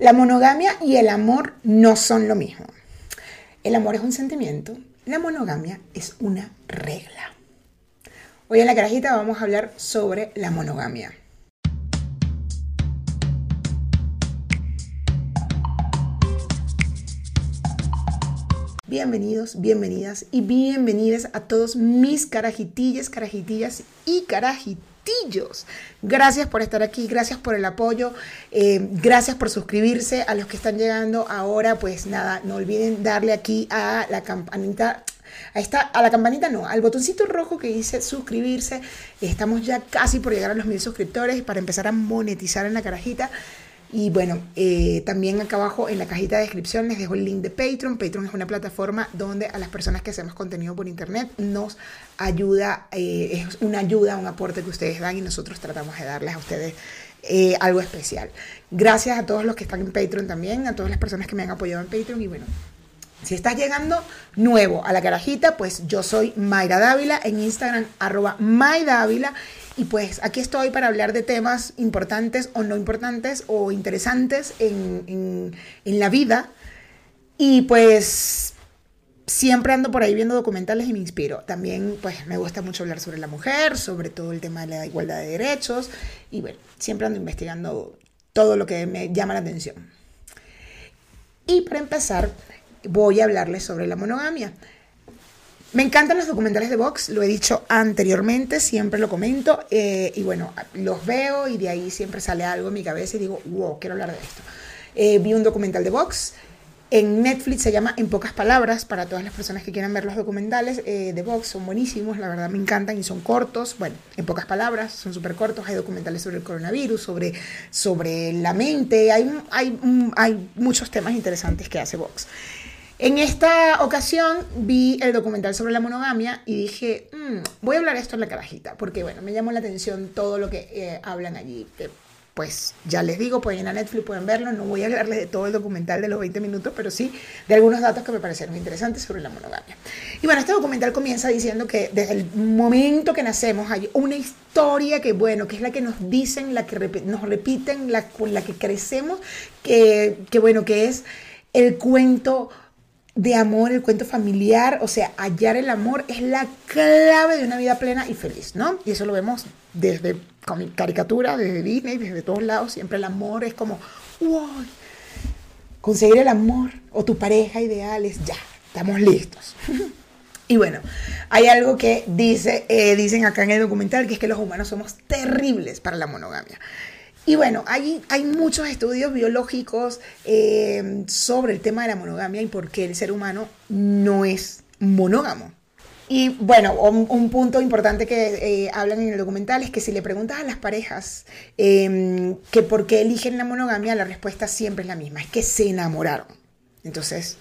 La monogamia y el amor no son lo mismo. El amor es un sentimiento, la monogamia es una regla. Hoy en la carajita vamos a hablar sobre la monogamia. Bienvenidos, bienvenidas y bienvenidas a todos mis carajitillas, carajitillas y Gracias por estar aquí, gracias por el apoyo, eh, gracias por suscribirse. A los que están llegando ahora, pues nada, no olviden darle aquí a la campanita a, esta, a la campanita no, al botoncito rojo que dice suscribirse. Estamos ya casi por llegar a los mil suscriptores para empezar a monetizar en la carajita. Y bueno, eh, también acá abajo en la cajita de descripción les dejo el link de Patreon. Patreon es una plataforma donde a las personas que hacemos contenido por internet nos ayuda, eh, es una ayuda, un aporte que ustedes dan y nosotros tratamos de darles a ustedes eh, algo especial. Gracias a todos los que están en Patreon también, a todas las personas que me han apoyado en Patreon y bueno. Si estás llegando nuevo a la carajita, pues yo soy Mayra Dávila en Instagram, arroba Dávila y pues aquí estoy para hablar de temas importantes o no importantes o interesantes en, la vida. Y pues siempre ando por ahí viendo documentales y me inspiro. También pues me gusta mucho hablar sobre la mujer, sobre todo el tema de la igualdad de derechos. Y bueno, siempre ando investigando todo lo que me llama la atención. Y para empezar, voy a hablarles sobre la monogamia. Me encantan los documentales de Vox, lo he dicho anteriormente, siempre lo comento, eh, y bueno, los veo y de ahí siempre sale algo en mi cabeza y digo, wow, quiero hablar de esto. Eh, vi un documental de Vox, en Netflix se llama En pocas palabras, para todas las personas que quieran ver los documentales eh, de Vox, son buenísimos, la verdad me encantan y son cortos, bueno, en pocas palabras, son súper cortos, hay documentales sobre el coronavirus, sobre, sobre la mente, hay, hay, hay muchos temas interesantes que hace Vox. En esta ocasión vi el documental sobre la monogamia y dije, mm, voy a hablar esto en la carajita, porque bueno, me llamó la atención todo lo que eh, hablan allí. pues ya les digo, pueden ir a Netflix, pueden verlo, no voy a hablarles de todo el documental de los 20 minutos, pero sí de algunos datos que me parecieron interesantes sobre la monogamia. Y bueno, este documental comienza diciendo que desde el momento que nacemos hay una historia que, bueno, que es la que nos dicen, la que nos repiten, la con la que crecemos, que, que bueno, que es el cuento de amor, el cuento familiar, o sea, hallar el amor es la clave de una vida plena y feliz, ¿no? Y eso lo vemos desde caricatura, desde Disney, desde todos lados, siempre el amor es como, wow, conseguir el amor o tu pareja ideal es ya, estamos listos. y bueno, hay algo que dice, eh, dicen acá en el documental, que es que los humanos somos terribles para la monogamia. Y bueno, hay, hay muchos estudios biológicos eh, sobre el tema de la monogamia y por qué el ser humano no es monógamo. Y bueno, un, punto importante que eh, hablan en el documental es que si le preguntas a las parejas em, que por qué eligen la monogamia, la respuesta siempre es la misma, es que se enamoraron. Entonces,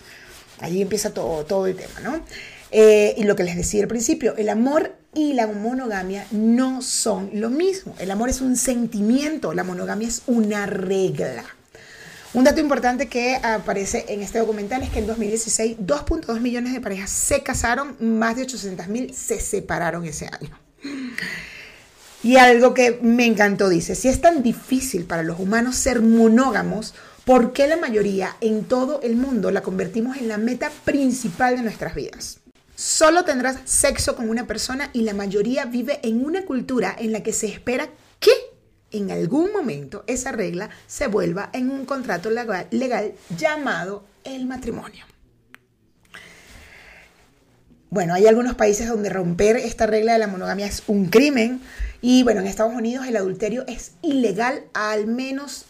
ahí empieza todo, todo el tema, ¿no? Eh, y lo que les decía al principio, el amor y la monogamia no son lo mismo. El amor es un sentimiento, la monogamia es una regla. Un dato importante que aparece en este documental es que en 2016 2.2 millones de parejas se casaron, más de 800 mil se separaron ese año. Y algo que me encantó dice, si es tan difícil para los humanos ser monógamos, ¿por qué la mayoría en todo el mundo la convertimos en la meta principal de nuestras vidas? Solo tendrás sexo con una persona y la mayoría vive en una cultura en la que se espera que en algún momento esa regla se vuelva en un contrato legal, llamado el matrimonio. Bueno, hay algunos países donde romper esta regla de la monogamia es un crimen y bueno, en Estados Unidos el adulterio es ilegal al menos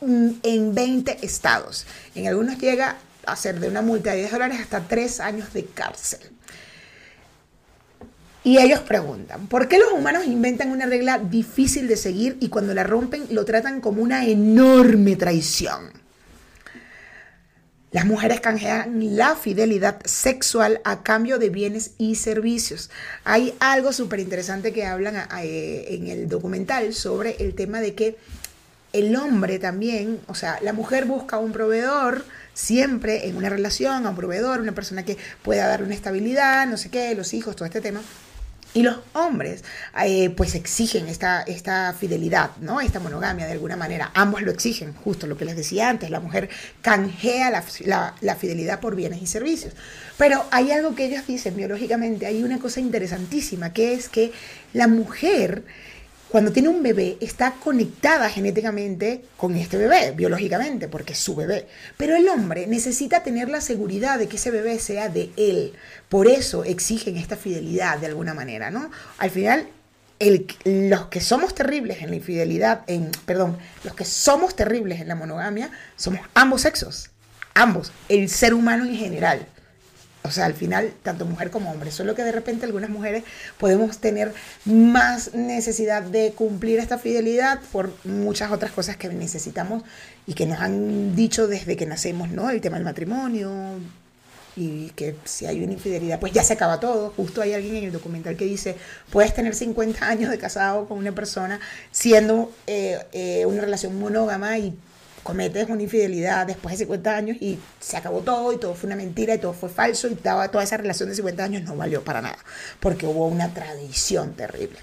en 20 estados. En algunos llega a ser de una multa de 10 dólares hasta 3 años de cárcel. Y ellos preguntan, ¿por qué los humanos inventan una regla difícil de seguir y cuando la rompen lo tratan como una enorme traición? Las mujeres canjean la fidelidad sexual a cambio de bienes y servicios. Hay algo súper interesante que hablan eh, en el documental sobre el tema de que el hombre también, o sea, la mujer busca un proveedor siempre en una relación, a un proveedor, una persona que pueda dar una estabilidad, no sé qué, los hijos, todo este tema. Y los hombres, eh, pues exigen esta, esta fidelidad, ¿no? Esta monogamia de alguna manera. Ambos lo exigen, justo lo que les decía antes. La mujer canjea la, la fidelidad por bienes y servicios. Pero hay algo que ellos dicen biológicamente, hay una cosa interesantísima, que es que la mujer cuando tiene un bebé, está conectada genéticamente con este bebé, biológicamente, porque es su bebé. Pero el hombre necesita tener la seguridad de que ese bebé sea de él. Por eso exigen esta fidelidad de alguna manera, ¿no? Al final, los que somos terribles en la infidelidad, en, perdón, los que somos terribles en la monogamia, somos ambos sexos. Ambos, el ser humano en general. O sea, al final, tanto mujer como hombre. Solo que de repente algunas mujeres podemos tener más necesidad de cumplir esta fidelidad por muchas otras cosas que necesitamos y que nos han dicho desde que nacemos, ¿no? El tema del matrimonio y que si hay una infidelidad, pues ya se acaba todo. Justo hay alguien en el documental que dice, puedes tener 50 años de casado con una persona siendo eh, eh, una relación monógama y cometes una infidelidad después de 50 años y se acabó todo y todo fue una mentira y todo fue falso y toda, toda esa relación de 50 años no valió para nada, porque hubo una tradición terrible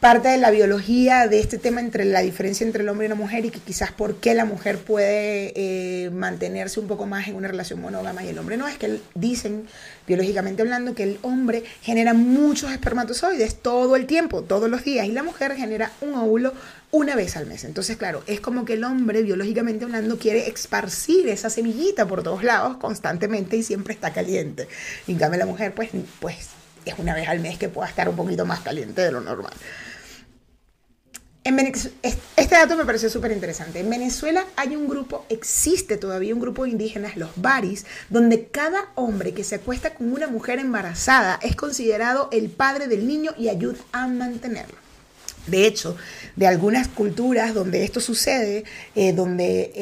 parte de la biología de este tema entre la diferencia entre el hombre y la mujer y que quizás por qué la mujer puede eh, mantenerse un poco más en una relación monógama y el hombre no, es que dicen biológicamente hablando que el hombre genera muchos espermatozoides todo el tiempo, todos los días y la mujer genera un óvulo una vez al mes. Entonces, claro, es como que el hombre biológicamente hablando quiere esparcir esa semillita por todos lados constantemente y siempre está caliente. Y en cambio la mujer pues, pues es una vez al mes que pueda estar un poquito más caliente de lo normal este dato me pareció súper interesante. En Venezuela hay un grupo, existe todavía un grupo de indígenas, los baris, donde cada hombre que se acuesta con una mujer embarazada es considerado el padre del niño y ayuda a mantenerlo. De hecho, de algunas culturas donde esto sucede, eh, donde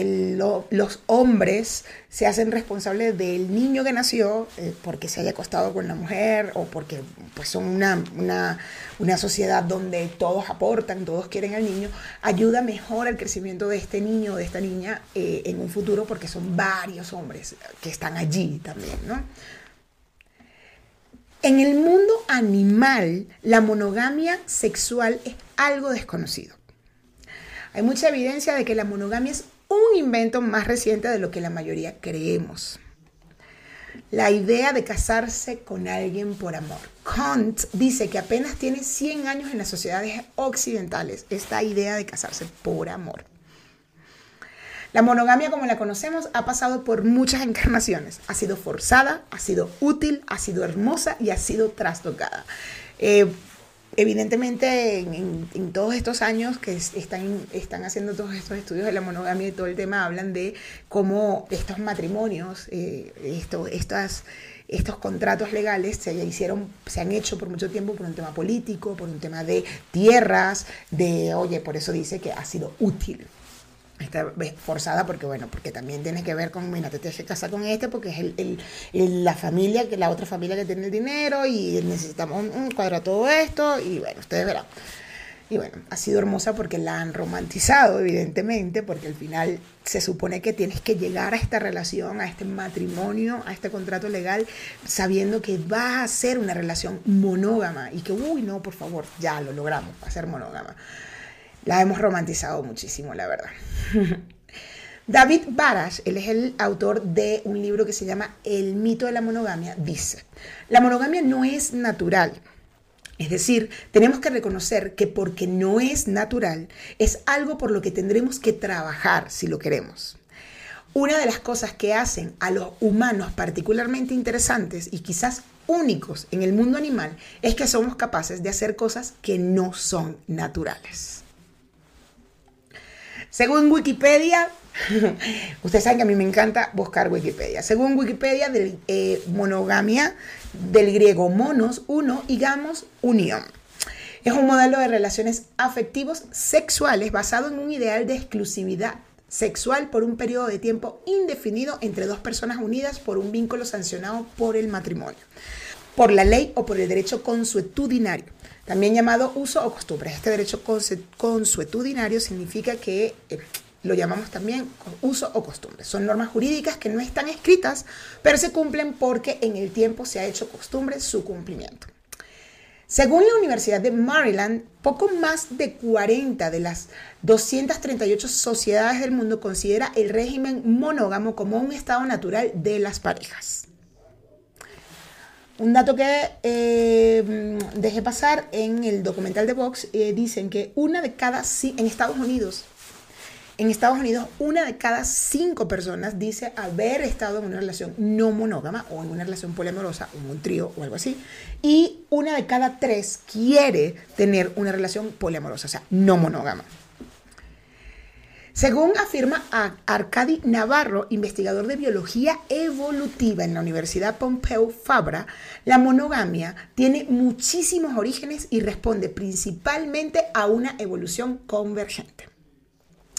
los hombres se hacen responsables del niño que nació eh, porque se haya acostado con la mujer o porque pues, son una, una, sociedad donde todos aportan, todos quieren al niño, ayuda mejor al crecimiento de este niño o de esta niña eh, en un futuro porque son varios hombres que están allí también, ¿no? En el mundo animal, la monogamia sexual es algo desconocido. Hay mucha evidencia de que la monogamia es un invento más reciente de lo que la mayoría creemos. La idea de casarse con alguien por amor. Kant dice que apenas tiene 100 años en las sociedades occidentales esta idea de casarse por amor. La monogamia como la conocemos ha pasado por muchas encarnaciones. Ha sido forzada, ha sido útil, ha sido hermosa y ha sido trastocada. Eh, evidentemente en, todos estos años que están, están haciendo todos estos estudios de la monogamia y todo el tema, hablan de cómo estos matrimonios, eh, estos contratos legales se hicieron, se han hecho por mucho tiempo por un tema político, por un tema de tierras, de, oye, por eso dice que ha sido útil está forzada porque bueno porque también tienes que ver con mira te tienes que casar con este porque es el, el, la familia que la otra familia que tiene el dinero y necesitamos un, cuadro todo esto y bueno ustedes verán. Y bueno ha sido hermosa porque la han romantizado evidentemente porque al final se supone que tienes que llegar a esta relación a este matrimonio a este contrato legal sabiendo que va a ser una relación monógama y que uy no por favor ya lo logramos va a ser monógama la hemos romantizado muchísimo, la verdad. David Barash, él es el autor de un libro que se llama El mito de la monogamia, dice, la monogamia no es natural. Es decir, tenemos que reconocer que porque no es natural, es algo por lo que tendremos que trabajar si lo queremos. Una de las cosas que hacen a los humanos particularmente interesantes y quizás únicos en el mundo animal es que somos capaces de hacer cosas que no son naturales. Según Wikipedia, ustedes saben que a mí me encanta buscar Wikipedia. Según Wikipedia, de eh, monogamia, del griego monos, uno, y gamos, unión. Es un modelo de relaciones afectivos sexuales basado en un ideal de exclusividad sexual por un periodo de tiempo indefinido entre dos personas unidas por un vínculo sancionado por el matrimonio, por la ley o por el derecho consuetudinario también llamado uso o costumbre. Este derecho consuetudinario significa que eh, lo llamamos también uso o costumbre. Son normas jurídicas que no están escritas, pero se cumplen porque en el tiempo se ha hecho costumbre su cumplimiento. Según la Universidad de Maryland, poco más de 40 de las 238 sociedades del mundo considera el régimen monógamo como un estado natural de las parejas. Un dato que eh, dejé pasar en el documental de Vox, eh, dicen que una de cada, en Estados Unidos, en Estados Unidos, una de cada cinco personas dice haber estado en una relación no monógama o en una relación poliamorosa, o un trío o algo así. Y una de cada tres quiere tener una relación poliamorosa, o sea, no monógama. Según afirma Arcadi Navarro, investigador de biología evolutiva en la Universidad Pompeu Fabra, la monogamia tiene muchísimos orígenes y responde principalmente a una evolución convergente.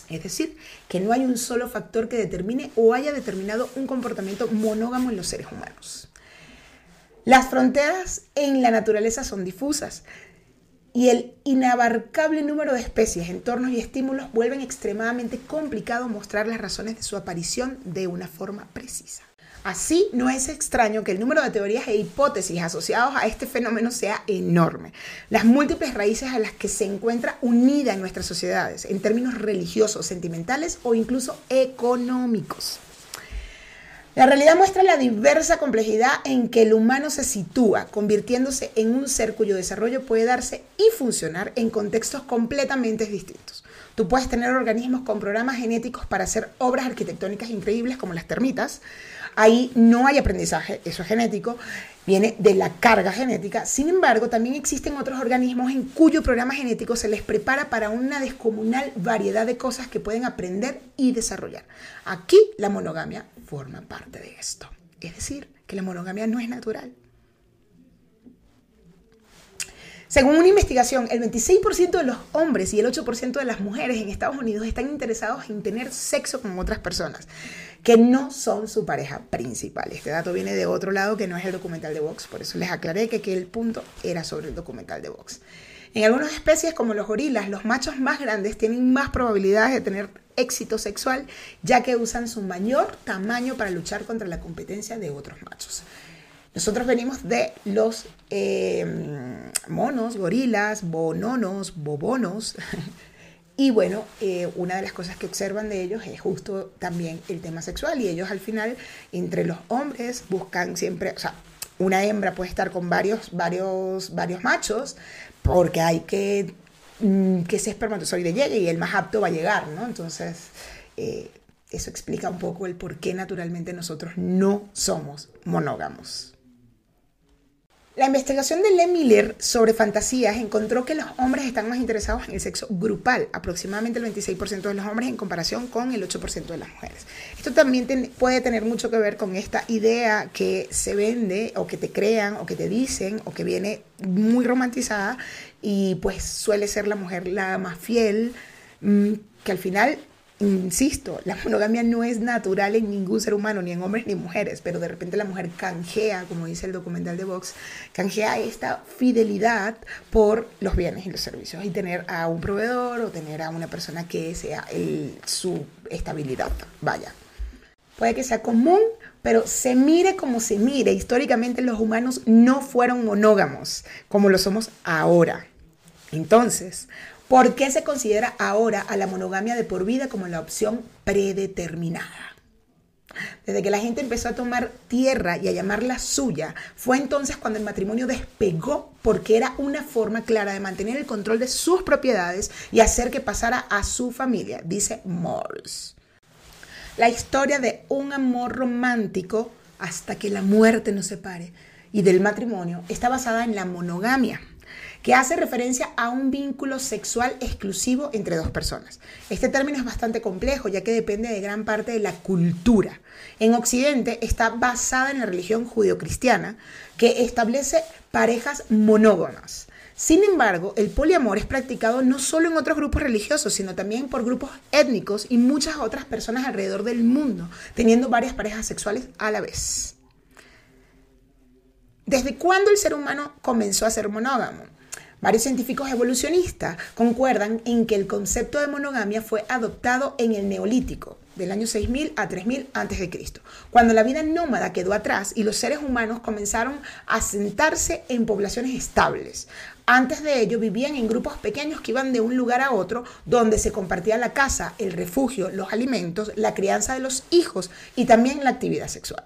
Es decir, que no hay un solo factor que determine o haya determinado un comportamiento monógamo en los seres humanos. Las fronteras en la naturaleza son difusas y el inabarcable número de especies, entornos y estímulos vuelven extremadamente complicado mostrar las razones de su aparición de una forma precisa. Así, no es extraño que el número de teorías e hipótesis asociados a este fenómeno sea enorme. Las múltiples raíces a las que se encuentra unida en nuestras sociedades, en términos religiosos, sentimentales o incluso económicos. La realidad muestra la diversa complejidad en que el humano se sitúa, convirtiéndose en un ser cuyo desarrollo puede darse y funcionar en contextos completamente distintos. Tú puedes tener organismos con programas genéticos para hacer obras arquitectónicas increíbles como las termitas, Ahí no hay aprendizaje, eso es genético, viene de la carga genética. Sin embargo, también existen otros organismos en cuyo programa genético se les prepara para una descomunal variedad de cosas que pueden aprender y desarrollar. Aquí la monogamia forma parte de esto. Es decir, que la monogamia no es natural. Según una investigación, el 26% de los hombres y el 8% de las mujeres en Estados Unidos están interesados en tener sexo con otras personas que no son su pareja principal. Este dato viene de otro lado que no es el documental de Vox, por eso les aclaré que, que el punto era sobre el documental de Vox. En algunas especies como los gorilas, los machos más grandes tienen más probabilidades de tener éxito sexual, ya que usan su mayor tamaño para luchar contra la competencia de otros machos. Nosotros venimos de los eh, monos, gorilas, bononos, bobonos, Y bueno, eh, una de las cosas que observan de ellos es justo también el tema sexual y ellos al final, entre los hombres, buscan siempre, o sea, una hembra puede estar con varios, varios, varios machos porque hay que que ese espermatozoide llegue y el más apto va a llegar, ¿no? Entonces, eh, eso explica un poco el por qué naturalmente nosotros no somos monógamos. La investigación de Len Miller sobre fantasías encontró que los hombres están más interesados en el sexo grupal, aproximadamente el 26% de los hombres en comparación con el 8% de las mujeres. Esto también puede tener mucho que ver con esta idea que se vende o que te crean o que te dicen o que viene muy romantizada y pues suele ser la mujer la más fiel, mm, que al final Insisto, la monogamia no es natural en ningún ser humano, ni en hombres ni mujeres, pero de repente la mujer canjea, como dice el documental de Vox, canjea esta fidelidad por los bienes y los servicios y tener a un proveedor o tener a una persona que sea su estabilidad. Vaya. Puede que sea común, pero se mire como se mire. Históricamente los humanos no fueron monógamos como lo somos ahora. Entonces, ¿Por qué se considera ahora a la monogamia de por vida como la opción predeterminada? Desde que la gente empezó a tomar tierra y a llamarla suya, fue entonces cuando el matrimonio despegó porque era una forma clara de mantener el control de sus propiedades y hacer que pasara a su familia, dice Morse. La historia de un amor romántico hasta que la muerte nos separe y del matrimonio está basada en la monogamia que hace referencia a un vínculo sexual exclusivo entre dos personas. Este término es bastante complejo ya que depende de gran parte de la cultura. En Occidente está basada en la religión judeocristiana que establece parejas monógamas. Sin embargo, el poliamor es practicado no solo en otros grupos religiosos, sino también por grupos étnicos y muchas otras personas alrededor del mundo, teniendo varias parejas sexuales a la vez. ¿Desde cuándo el ser humano comenzó a ser monógamo? Varios científicos evolucionistas concuerdan en que el concepto de monogamia fue adoptado en el Neolítico, del año 6000 a 3000 a.C., cuando la vida nómada quedó atrás y los seres humanos comenzaron a sentarse en poblaciones estables. Antes de ello vivían en grupos pequeños que iban de un lugar a otro, donde se compartía la casa, el refugio, los alimentos, la crianza de los hijos y también la actividad sexual.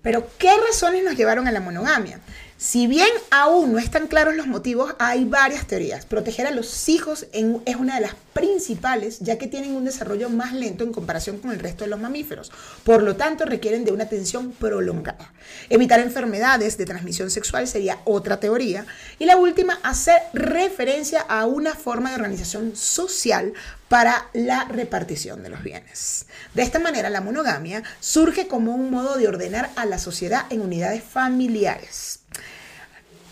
Pero, ¿qué razones nos llevaron a la monogamia? Si bien aún no están claros los motivos, hay varias teorías. Proteger a los hijos es una de las principales, ya que tienen un desarrollo más lento en comparación con el resto de los mamíferos. Por lo tanto, requieren de una atención prolongada. Evitar enfermedades de transmisión sexual sería otra teoría. Y la última, hacer referencia a una forma de organización social para la repartición de los bienes. De esta manera, la monogamia surge como un modo de ordenar a la sociedad en unidades familiares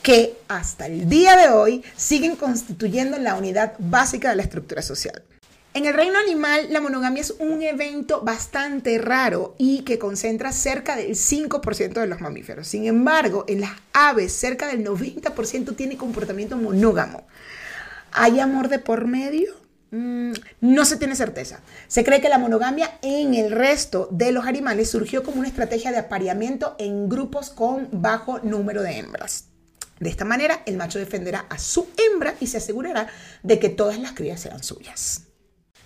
que hasta el día de hoy siguen constituyendo la unidad básica de la estructura social. En el reino animal, la monogamia es un evento bastante raro y que concentra cerca del 5% de los mamíferos. Sin embargo, en las aves, cerca del 90% tiene comportamiento monógamo. ¿Hay amor de por medio? Mm, no se tiene certeza. Se cree que la monogamia en el resto de los animales surgió como una estrategia de apareamiento en grupos con bajo número de hembras. De esta manera, el macho defenderá a su hembra y se asegurará de que todas las crías sean suyas.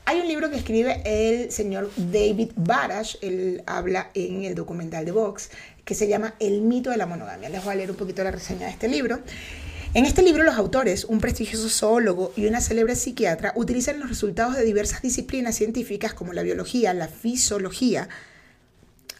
Hay un libro que escribe el señor David Barash, él habla en el documental de Vox, que se llama El mito de la monogamia. Les voy a leer un poquito la reseña de este libro. En este libro los autores, un prestigioso zoólogo y una célebre psiquiatra, utilizan los resultados de diversas disciplinas científicas como la biología, la fisiología,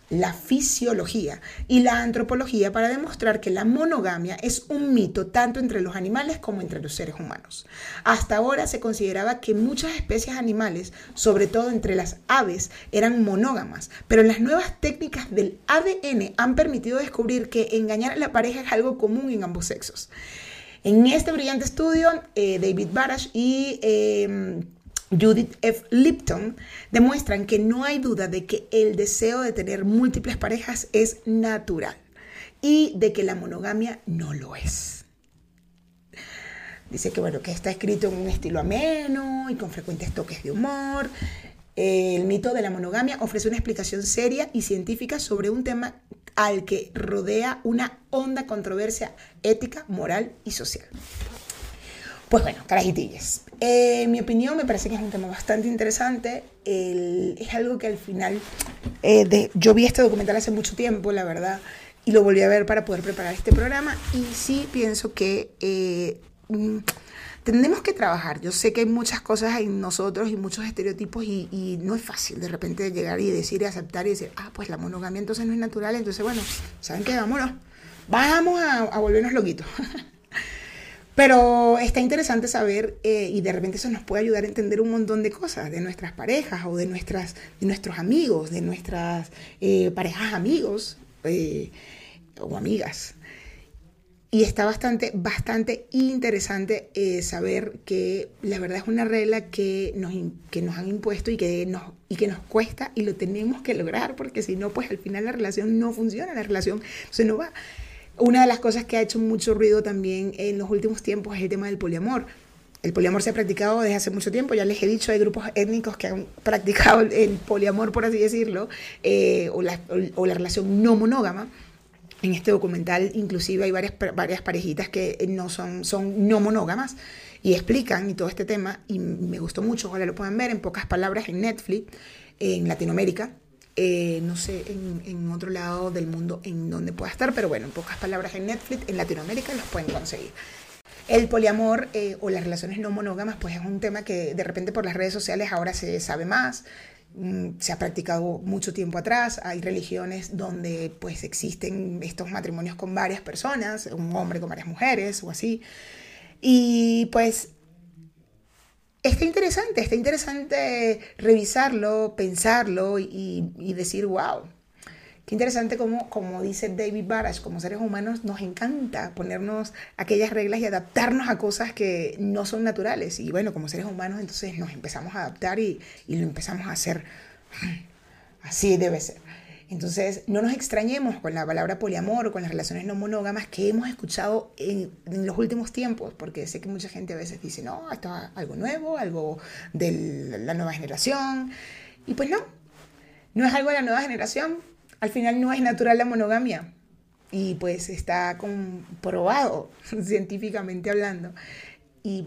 la fisiología y la antropología para demostrar que la monogamia es un mito tanto entre los animales como entre los seres humanos. Hasta ahora se consideraba que muchas especies animales, sobre todo entre las aves, eran monógamas, pero las nuevas técnicas del ADN han permitido descubrir que engañar a la pareja es algo común en ambos sexos. En este brillante estudio, eh, David Barash y... Eh, Judith F. Lipton demuestran que no hay duda de que el deseo de tener múltiples parejas es natural y de que la monogamia no lo es. Dice que bueno, que está escrito en un estilo ameno y con frecuentes toques de humor. El mito de la monogamia ofrece una explicación seria y científica sobre un tema al que rodea una honda controversia ética, moral y social. Pues bueno, carajitillas. Eh, en mi opinión, me parece que es un tema bastante interesante. es algo que al final, eh, de, yo vi este documental hace mucho tiempo, la verdad, y lo volví a ver para poder preparar este programa. Y sí pienso que eh, mm, tenemos que trabajar. Yo sé que hay muchas cosas en nosotros y muchos estereotipos y, no es fácil de repente llegar y decir y aceptar y decir, ah, pues la monogamia entonces no es natural, entonces bueno, ¿saben qué? Vámonos. Vamos a, a volvernos loquitos. Pero está interesante saber eh, y de repente eso nos puede ayudar a entender un montón de cosas de nuestras parejas o de, nuestras, de nuestros amigos, de nuestras eh, parejas amigos eh, o amigas. Y está bastante, bastante interesante saber que la verdad es una regla que nos, que nos han impuesto y que, nos, y que nos cuesta y lo tenemos que lograr porque si no, pues al final la relación no funciona, la relación se no va. Una de las cosas que ha hecho mucho ruido también en los últimos tiempos es el tema del poliamor. El poliamor se ha practicado desde hace mucho tiempo, ya les he dicho, hay grupos étnicos que han practicado el poliamor, por así decirlo, eh, o, la, relación no monógama. En este documental inclusive hay varias, varias parejitas que no son, son no monógamas y explican y todo este tema y me gustó mucho, ojalá lo puedan ver en pocas palabras en Netflix, en Latinoamérica, eh, no sé en, otro lado del mundo en donde pueda estar, pero bueno, en pocas palabras en Netflix, en Latinoamérica los pueden conseguir. El poliamor eh, o las relaciones no monógamas, pues es un tema que de repente por las redes sociales ahora se sabe más, mm, se ha practicado mucho tiempo atrás, hay religiones donde pues existen estos matrimonios con varias personas, un hombre con varias mujeres o así. Y pues está interesante, está interesante revisarlo, pensarlo y, decir, wow, qué interesante como, como dice David Barash, como seres humanos nos encanta ponernos aquellas reglas y adaptarnos a cosas que no son naturales. Y bueno, como seres humanos entonces nos empezamos a adaptar y, y lo empezamos a hacer. Así debe ser. Entonces, no nos extrañemos con la palabra poliamor o con las relaciones no monógamas que hemos escuchado en, los últimos tiempos, porque sé que mucha gente a veces dice, no, esto es algo nuevo, algo de la nueva generación. Y pues no, no es algo de la nueva generación. Al final no es natural la monogamia. Y pues está comprobado científicamente hablando. Y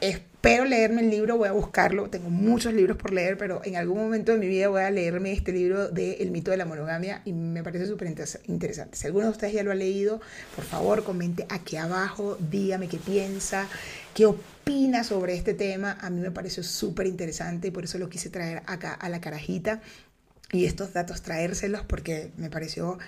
espero leerme el libro, voy a buscarlo, tengo muchos libros por leer, pero en algún momento de mi vida voy a leerme este libro de El mito de la monogamia y me parece súper interesante. Si alguno de ustedes ya lo ha leído, por favor comente aquí abajo, dígame qué piensa, qué opina sobre este tema. A mí me pareció súper interesante y por eso lo quise traer acá a la carajita y estos datos traérselos porque me pareció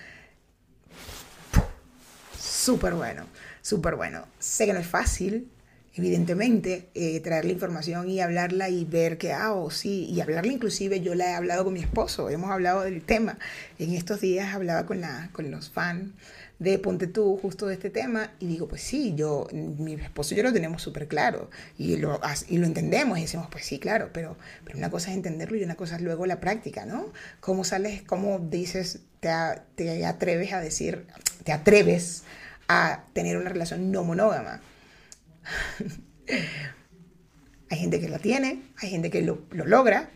súper bueno, súper bueno. Sé que no es fácil, evidentemente, eh, traer la información y hablarla y ver que, ah, o sí, y hablarla inclusive, yo la he hablado con mi esposo, hemos hablado del tema. En estos días hablaba con, la, con los fans de Ponte tú justo de este tema y digo, pues sí, yo, mi esposo y yo lo tenemos súper claro y lo, y lo entendemos y decimos, pues sí, claro, pero, pero una cosa es entenderlo y una cosa es luego la práctica, ¿no? ¿Cómo sales, cómo dices, te, te atreves a decir, te atreves a tener una relación no monógama? Hay gente que la tiene, hay gente que lo, logra.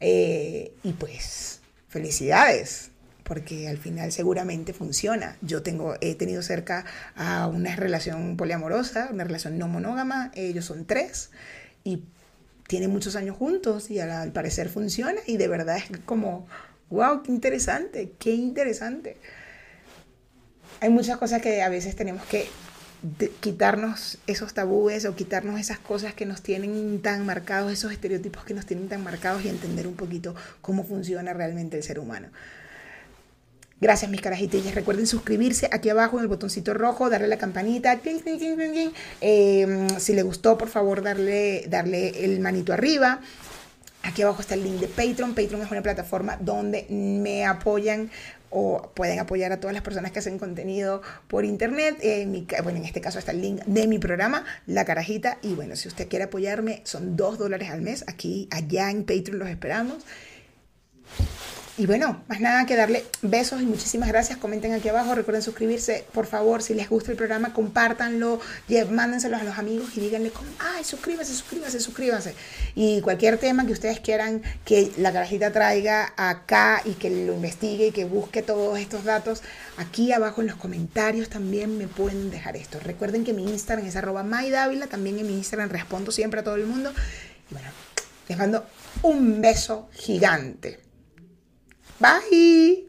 Eh, y pues, felicidades, porque al final seguramente funciona. Yo tengo, he tenido cerca a una relación poliamorosa, una relación no monógama, ellos son tres y tienen muchos años juntos y al, parecer funciona y de verdad es como, wow, qué interesante, qué interesante. Hay muchas cosas que a veces tenemos que quitarnos esos tabúes o quitarnos esas cosas que nos tienen tan marcados, esos estereotipos que nos tienen tan marcados y entender un poquito cómo funciona realmente el ser humano. Gracias mis carajitillas. Recuerden suscribirse aquí abajo en el botoncito rojo, darle la campanita. Em, si le gustó, por favor, darle, darle el manito arriba. Aquí abajo está el link de Patreon. Patreon es una plataforma donde me apoyan o pueden apoyar a todas las personas que hacen contenido por internet. En bueno, en este caso está el link de mi programa, La Carajita. Y bueno, si usted quiere apoyarme, son dos dólares al mes. Aquí, allá en Patreon los esperamos. Y bueno, más nada que darle besos y muchísimas gracias. Comenten aquí abajo, recuerden suscribirse, por favor, si les gusta el programa, compártanlo, mándenselos a los amigos y díganle, ay, suscríbase, suscríbase, suscríbanse. Y cualquier tema que ustedes quieran que la carajita traiga acá y que lo investigue y que busque todos estos datos, aquí abajo en los comentarios también me pueden dejar esto. Recuerden que mi Instagram es arroba maidávila, también en mi Instagram respondo siempre a todo el mundo. Y bueno, les mando un beso gigante. Bye.